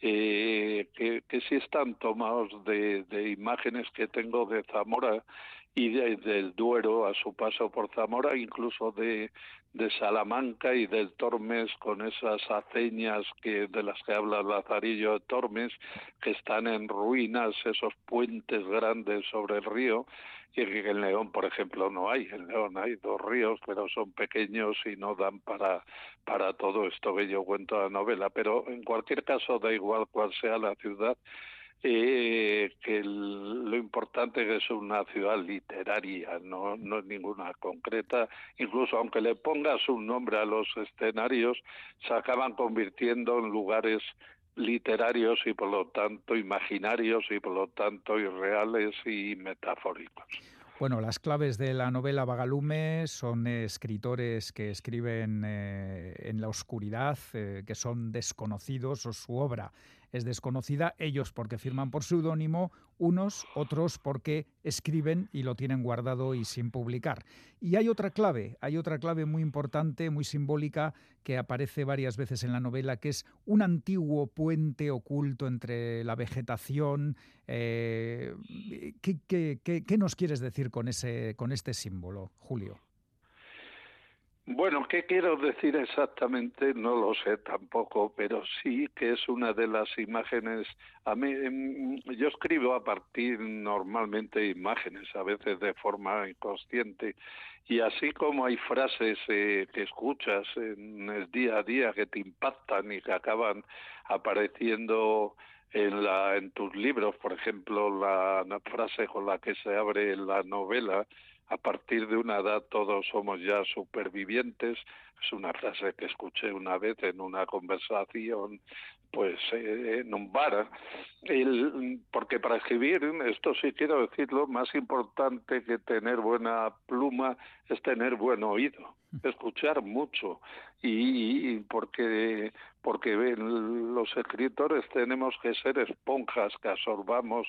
eh, que, que sí están tomados de, de imágenes que tengo de Zamora y del Duero a su paso por Zamora, incluso de, de Salamanca y del Tormes con esas aceñas que de las que habla Lazarillo de Tormes, que están en ruinas, esos puentes grandes sobre el río, que en León, por ejemplo, no hay. En León hay dos ríos, pero son pequeños y no dan para, para todo esto que yo cuento la novela. Pero en cualquier caso, da igual cuál sea la ciudad, eh, que lo importante es que es una ciudad literaria, no, no es ninguna concreta, incluso aunque le pongas un nombre a los escenarios, se acaban convirtiendo en lugares literarios y por lo tanto imaginarios y por lo tanto irreales y metafóricos. Bueno, las claves de la novela Bagalume son escritores que escriben eh, en la oscuridad, eh, que son desconocidos o su obra es desconocida, ellos porque firman por seudónimo, unos, otros porque escriben y lo tienen guardado y sin publicar. Y hay otra clave, hay otra clave muy importante, muy simbólica, que aparece varias veces en la novela, que es un antiguo puente oculto entre la vegetación. Eh, ¿qué, nos quieres decir con, ese, con este símbolo, Julio? Bueno, ¿qué quiero decir exactamente? No lo sé tampoco, pero sí que es una de las imágenes. A mí, em, yo escribo a partir normalmente imágenes, a veces de forma inconsciente, y así como hay frases eh, que escuchas en el día a día que te impactan y que acaban apareciendo en, la, en tus libros, por ejemplo, la frase con la que se abre la novela a partir de una edad todos somos ya supervivientes. Es una frase que escuché una vez en una conversación pues eh, en un bar. El, porque para escribir, esto sí quiero decirlo, más importante que tener buena pluma es tener buen oído, escuchar mucho. Y, porque porque los escritores tenemos que ser esponjas que absorbamos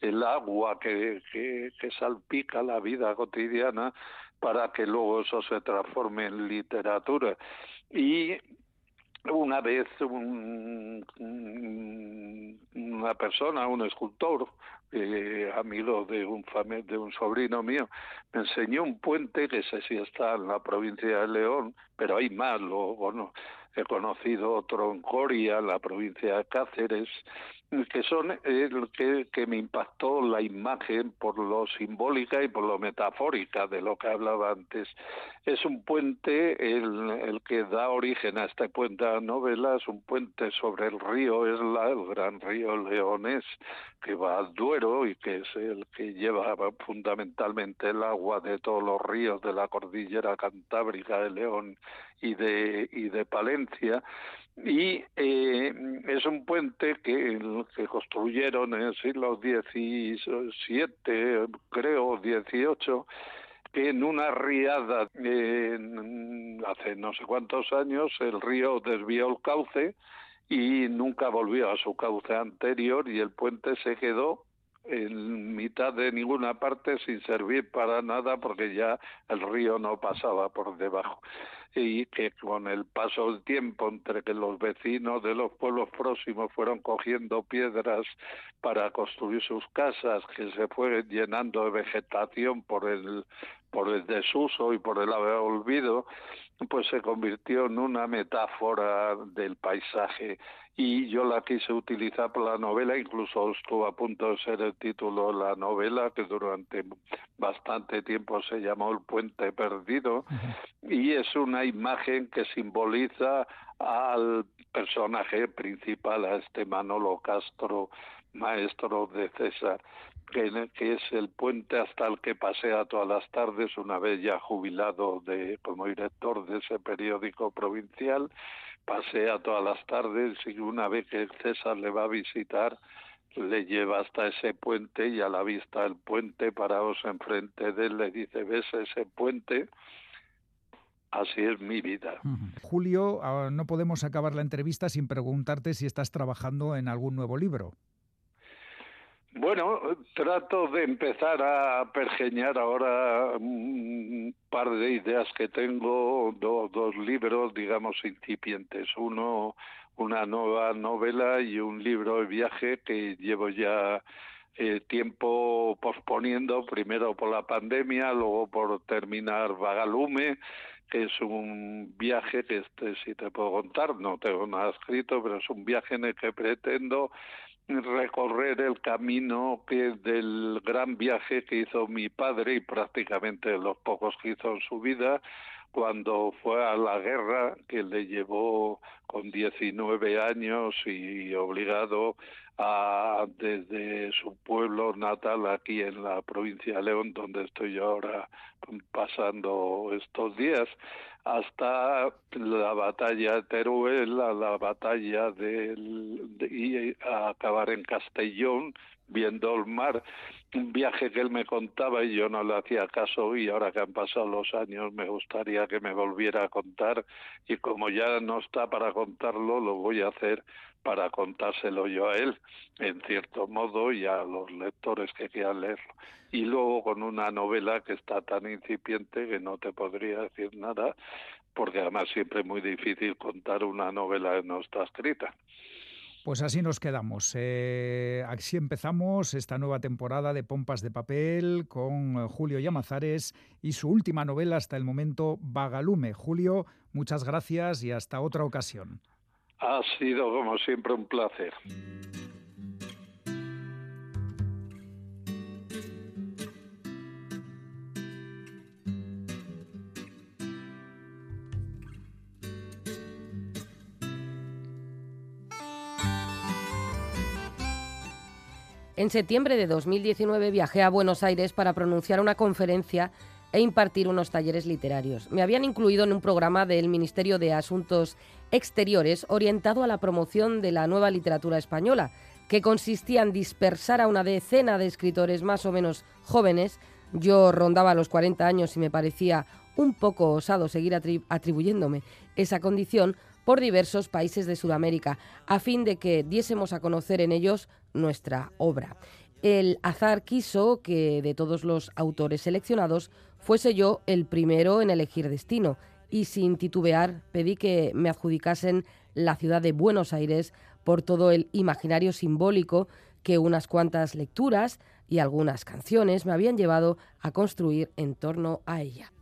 el agua que, que, que salpica la vida cotidiana para que luego eso se transforme en literatura. Y una vez un, una persona, un escultor, eh, amigo de un de un sobrino mío, me enseñó un puente que sé si está en la provincia de León, pero hay más, lo, bueno, he conocido otro la provincia de Cáceres, que son el que, que, me impactó la imagen por lo simbólica y por lo metafórica de lo que hablaba antes. Es un puente el, el que da origen a puente de novela, es un puente sobre el río Esla, el gran río leonés que va al Duero y que es el que lleva fundamentalmente el agua de todos los ríos de la cordillera cantábrica de León y de, y de Palencia. Y eh, es un puente que, que construyeron en el siglo XVII, creo, XVIII, que en una riada hace no sé cuántos años el río desvió el cauce y nunca volvió a su cauce anterior y el puente se quedó en mitad de ninguna parte sin servir para nada porque ya el río no pasaba por debajo. Y que con el paso del tiempo entre que los vecinos de los pueblos próximos fueron cogiendo piedras para construir sus casas que se fue llenando de vegetación por el por el desuso y por el olvido pues se convirtió en una metáfora del paisaje y yo la quise utilizar para la novela, incluso estuvo a punto de ser el título de la novela, que durante bastante tiempo se llamó El Puente Perdido, y es una imagen que simboliza al personaje principal, a este Manolo Castro, maestro de César, que, es el puente hasta el que pasea todas las tardes, una vez ya jubilado de, como director de ese periódico provincial, pasea todas las tardes y una vez que César le va a visitar, le lleva hasta ese puente y a la vista del puente, parados enfrente de él, le dice, ¿ves ese puente? Así es mi vida. Julio, ah, no podemos acabar la entrevista sin preguntarte si estás trabajando en algún nuevo libro. Bueno, trato de empezar a pergeñar ahora un par de ideas que tengo, dos libros, digamos, incipientes. Uno, una nueva novela y un libro de viaje que llevo ya eh, tiempo posponiendo, primero por la pandemia, luego por terminar Vagalume, que es un viaje que este sí te puedo contar, no tengo nada escrito, pero es un viaje en el que pretendo recorrer el camino que del gran viaje que hizo mi padre y prácticamente los pocos que hizo en su vida cuando fue a la guerra que le llevó con 19 años y obligado a desde su pueblo natal aquí en la provincia de León donde estoy ahora pasando estos días hasta la batalla de Teruel, la, la batalla de, y acabar en Castellón, viendo el mar, un viaje que él me contaba y yo no le hacía caso y ahora que han pasado los años me gustaría que me volviera a contar y como ya no está para contarlo, lo voy a hacer para contárselo yo a él, en cierto modo, y a los lectores que quieran leerlo. Y luego con una novela que está tan incipiente que no te podría decir nada, porque además siempre es muy difícil contar una novela que no está escrita. Pues así nos quedamos. Eh, así empezamos esta nueva temporada de Pompas de Papel con eh, Julio Llamazares y su última novela hasta el momento, Vagalume. Julio, muchas gracias y hasta otra ocasión. Ha sido como siempre un placer. En septiembre de 2019 viajé a Buenos Aires para pronunciar una conferencia e impartir unos talleres literarios. Me habían incluido en un programa del Ministerio de Asuntos Exteriores orientado a la promoción de la nueva literatura española, que consistía en dispersar a una decena de escritores más o menos jóvenes. Yo rondaba los 40 años y me parecía un poco osado seguir atribuyéndome esa condición por diversos países de Sudamérica, a fin de que diésemos a conocer en ellos nuestra obra. El azar quiso que de todos los autores seleccionados fuese yo el primero en elegir destino, y sin titubear pedí que me adjudicasen la ciudad de Buenos Aires por todo el imaginario simbólico que unas cuantas lecturas y algunas canciones me habían llevado a construir en torno a ella.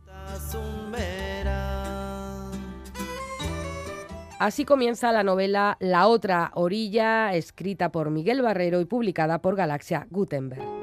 Así comienza la novela La otra orilla, escrita por Miguel Barrero y publicada por Galaxia Gutenberg.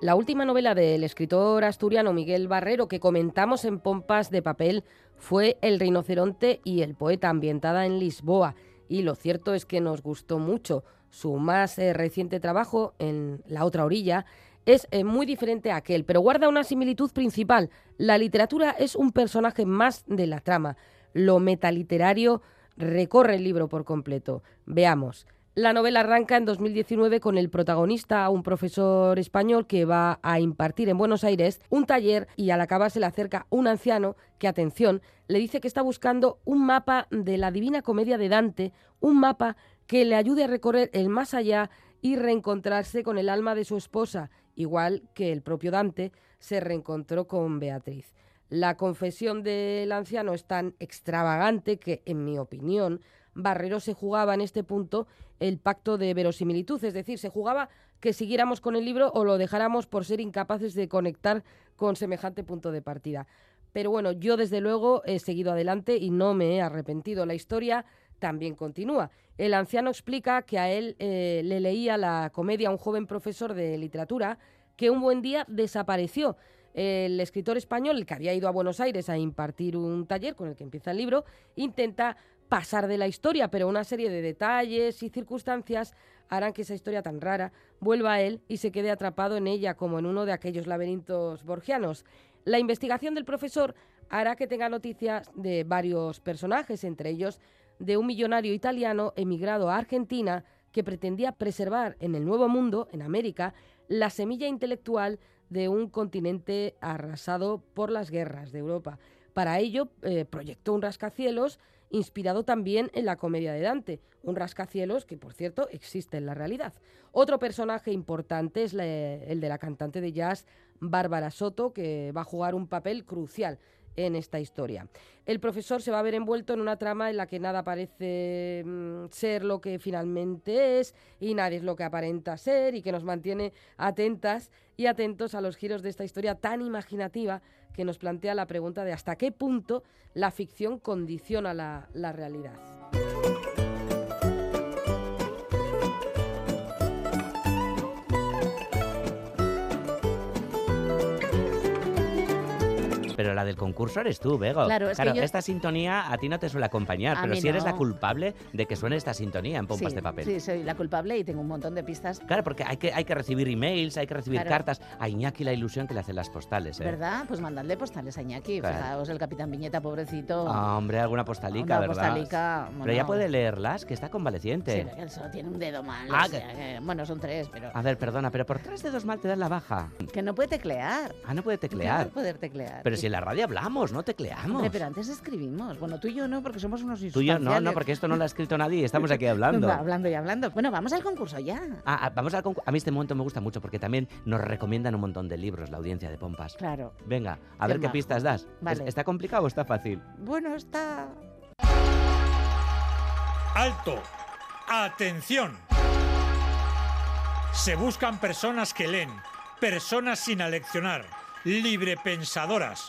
La última novela del escritor asturiano Miguel Barrero que comentamos en Pompas de Papel fue El rinoceronte y el poeta ambientada en Lisboa y lo cierto es que nos gustó mucho. Su más eh, reciente trabajo, en La otra orilla, es eh, muy diferente a aquel, pero guarda una similitud principal. La literatura es un personaje más de la trama. Lo metaliterario recorre el libro por completo. Veamos. La novela arranca en 2019 con el protagonista, un profesor español que va a impartir en Buenos Aires un taller y al acabar se le acerca un anciano que, atención, le dice que está buscando un mapa de la Divina Comedia de Dante, un mapa que le ayude a recorrer el más allá y reencontrarse con el alma de su esposa igual que el propio Dante se reencontró con Beatriz. La confesión del anciano es tan extravagante que, en mi opinión, Barrero se jugaba en este punto el pacto de verosimilitud, es decir, se jugaba que siguiéramos con el libro o lo dejáramos por ser incapaces de conectar con semejante punto de partida. Pero bueno, yo desde luego he seguido adelante y no me he arrepentido. La historia también continúa. El anciano explica que a él eh, le leía la comedia a un joven profesor de literatura que un buen día desapareció. El escritor español, que había ido a Buenos Aires a impartir un taller con el que empieza el libro, intenta pasar de la historia, pero una serie de detalles y circunstancias harán que esa historia tan rara vuelva a él y se quede atrapado en ella como en uno de aquellos laberintos borgianos. La investigación del profesor hará que tenga noticias de varios personajes, entre ellos de un millonario italiano emigrado a Argentina que pretendía preservar en el Nuevo Mundo, en América, la semilla intelectual de un continente arrasado por las guerras de Europa. Para ello eh, proyectó un rascacielos inspirado también en la comedia de Dante, un rascacielos que, por cierto, existe en la realidad. Otro personaje importante es el de la cantante de jazz Bárbara Soto, que va a jugar un papel crucial en esta historia. El profesor se va a ver envuelto en una trama en la que nada parece mm, ser lo que finalmente es y nadie es lo que aparenta ser y que nos mantiene atentas y atentos a los giros de esta historia tan imaginativa que nos plantea la pregunta de hasta qué punto la ficción condiciona la, la realidad. La del concurso eres tú, Bego. Claro, es que yo... esta sintonía a ti no te suele acompañar, A pero si eres la culpable de que suene esta sintonía en pompas sí, de papel. Sí, soy la culpable y tengo un montón de pistas. Claro, porque hay que, hay que recibir emails, hay que recibir Claro. cartas. A Iñaki la ilusión que le hacen las postales, ¿eh? ¿Verdad? Pues mandadle postales a Iñaki. Claro. Fijaos, el capitán Viñeta, pobrecito. Ah, hombre, alguna postalica, Una ¿verdad? postalica, Pero ya puede leerlas, que está Sí, convaleciente. pero él solo tiene un dedo mal. Ah, o sea, que- bueno, son tres, pero A ver, perdona, pero por tres dedos mal te dan la baja. que no puede teclear. Ah, no puede Que no teclear. poder teclear. Pero si la radio hablamos, no tecleamos. Hombre, pero antes escribimos. Bueno, tú y yo no, porque somos unos Tú y yo, no, no, porque esto no lo ha escrito nadie y estamos aquí hablando. Va, hablando y hablando. Bueno, vamos al concurso ya. Ah, ah, vamos al concurso. A mí este momento me gusta mucho porque también nos recomiendan un montón de libros la audiencia de Pompas. Claro. Venga, a Qué ver qué pistas das. Vale. ¿Es- ¿Está complicado o está fácil? Bueno, está... Alto. Atención. Se buscan personas que leen, personas sin aleccionar, librepensadoras.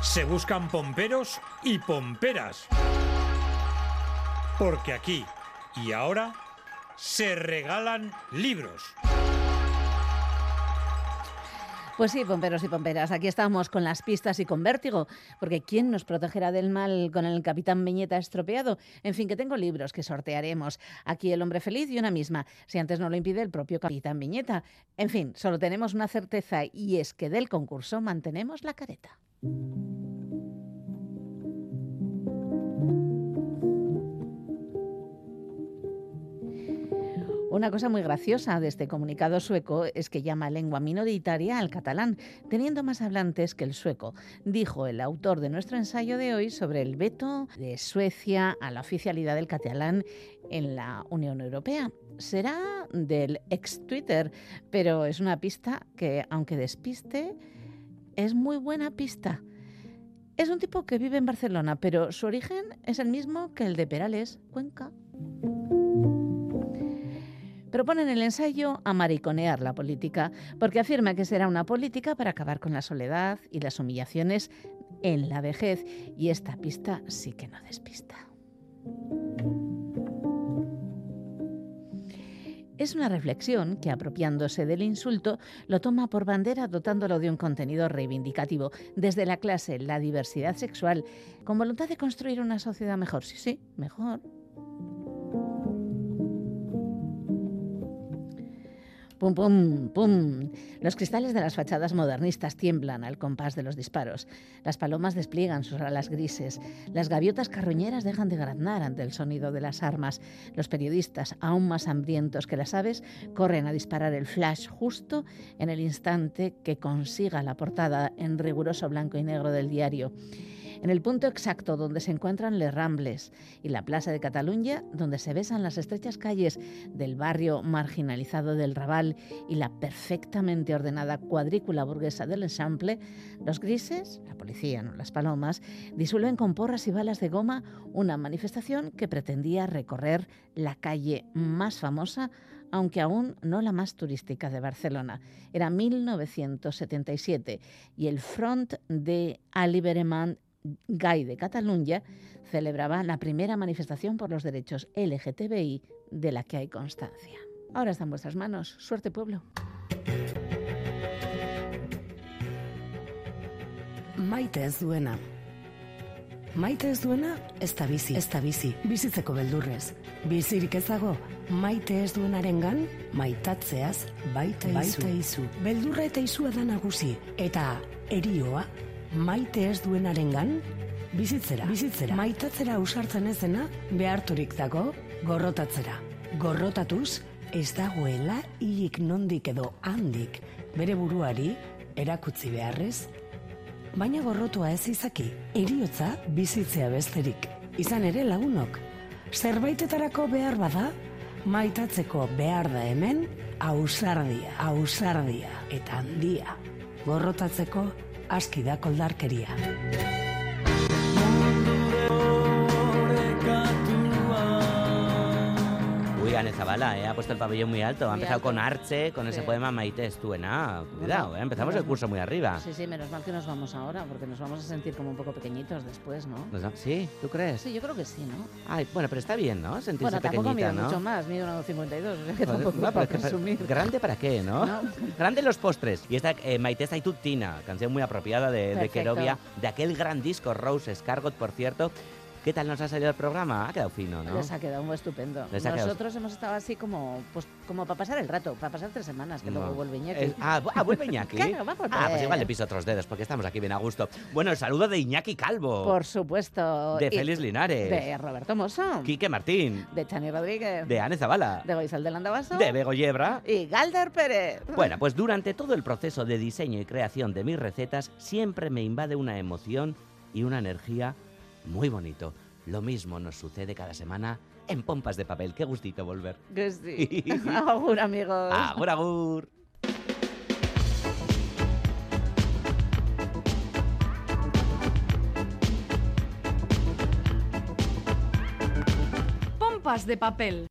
Se buscan pomperos y pomperas. Porque aquí y ahora se regalan libros. Pues sí, pomperos y pomperas, aquí estamos con las pistas y con vértigo, porque ¿quién nos protegerá del mal con el capitán Viñeta estropeado? En fin, que tengo libros que sortearemos. Aquí el hombre feliz y una misma, si antes no lo impide el propio capitán Viñeta. En fin, solo tenemos una certeza y es que del concurso mantenemos la careta. Una cosa muy graciosa de este comunicado sueco es que llama lengua minoritaria al catalán, teniendo más hablantes que el sueco, dijo el autor de nuestro ensayo de hoy sobre el veto de Suecia a la oficialidad del catalán en la Unión Europea. Será del ex Twitter, pero es una pista que, aunque despiste, es muy buena pista. Es un tipo que vive en Barcelona, pero su origen es el mismo que el de Perales, Cuenca. Propone en el ensayo amariconear la política, porque afirma que será una política para acabar con la soledad y las humillaciones en la vejez, y esta pista sí que no despista. Es una reflexión que, apropiándose del insulto, lo toma por bandera dotándolo de un contenido reivindicativo, desde la clase, la diversidad sexual, con voluntad de construir una sociedad mejor. Sí, sí, mejor. Pum, pum, pum. Los cristales de las fachadas modernistas tiemblan al compás de los disparos. Las palomas despliegan sus alas grises. Las gaviotas carroñeras dejan de graznar ante el sonido de las armas. Los periodistas, aún más hambrientos que las aves, corren a disparar el flash justo en el instante que consiga la portada en riguroso blanco y negro del diario en el punto exacto donde se encuentran Les Rambles y la Plaza de Cataluña, donde se besan las estrechas calles del barrio marginalizado del Raval y la perfectamente ordenada cuadrícula burguesa del Ensample, los grises, la policía, no las palomas, disuelven con porras y balas de goma una manifestación que pretendía recorrer la calle más famosa aunque aún no la más turística de Barcelona. Era 1977 y el Front de Alliberament Gay de Cataluña celebraba la primera manifestación por los derechos LGTBI de la que hay constancia. Ahora está en vuestras manos. Suerte, pueblo. Maite ez duena. Maite ez duena, ez da bizi, ez da bizi, bizitzeko beldurrez. Bizirik ez dago, maite ez duenarengan, maitatzeaz baita izu. Baita izu. Beldurra eta izua da nagusi, eta erioa, maite ez duenarengan, bizitzera. Bizitzera. Maitatzera ausartzen ezena, beharturik dago, gorrotatzera. Gorrotatuz, ez dagoela hilik nondik edo handik, bere buruari, erakutzi beharrez, baina gorrotua ez izaki, eriotza bizitzea besterik. Izan ere lagunok, zerbaitetarako behar bada, maitatzeko behar da hemen, ausardia, ausardia eta handia. Gorrotatzeko aski da koldarkeria. Zabala, eh, ha puesto el pabellón muy alto. Ha Muy empezado alto. con Arche, con ese Sí. poema Maite Estuena. Cuidado, Bueno, eh, empezamos el curso muy arriba. Sí, sí, menos mal que nos vamos ahora, porque nos vamos a sentir como un poco pequeñitos después, ¿no? ¿Sí? ¿Tú crees? Sí, yo creo que sí, ¿no? Ay, bueno, pero está bien, ¿no? Sentirse Bueno, tampoco pequeñita, mido ¿no? mucho más, mido 1,52, o sea que tampoco no, para presumir. Grande para qué, ¿no? No. Grande los postres. Y esta eh, Maite Zaituttina, canción muy apropiada de, de. Querovia, de aquel gran disco Rose Escargot, por cierto, ¿Qué tal nos ha salido el programa? Ha quedado fino, ¿no? Les ha quedado muy estupendo. Les Nosotros hemos estado así como, pues, como para pasar el rato, para pasar tres semanas, que luego vuelve Iñaki. Es- ah, ah, vuelve Iñaki. Claro, va a volver. Ah, pues igual le piso otros dedos porque estamos aquí bien a gusto. Bueno, el saludo de Iñaki Calvo. Por supuesto. De Félix Linares. De Roberto Mosso. Quique Martín. De Chani Rodríguez. De Ane Zavala. De Goizal del Andabaso. De Bego Yebra. Y Galder Pérez. Bueno, pues durante todo el proceso de diseño y creación de mis recetas siempre me invade una emoción y una energía muy bonito. Lo mismo nos sucede cada semana en Pompas de Papel. Qué gustito volver. Que sí. Agur, amigos. Agur, agur. Pompas de papel.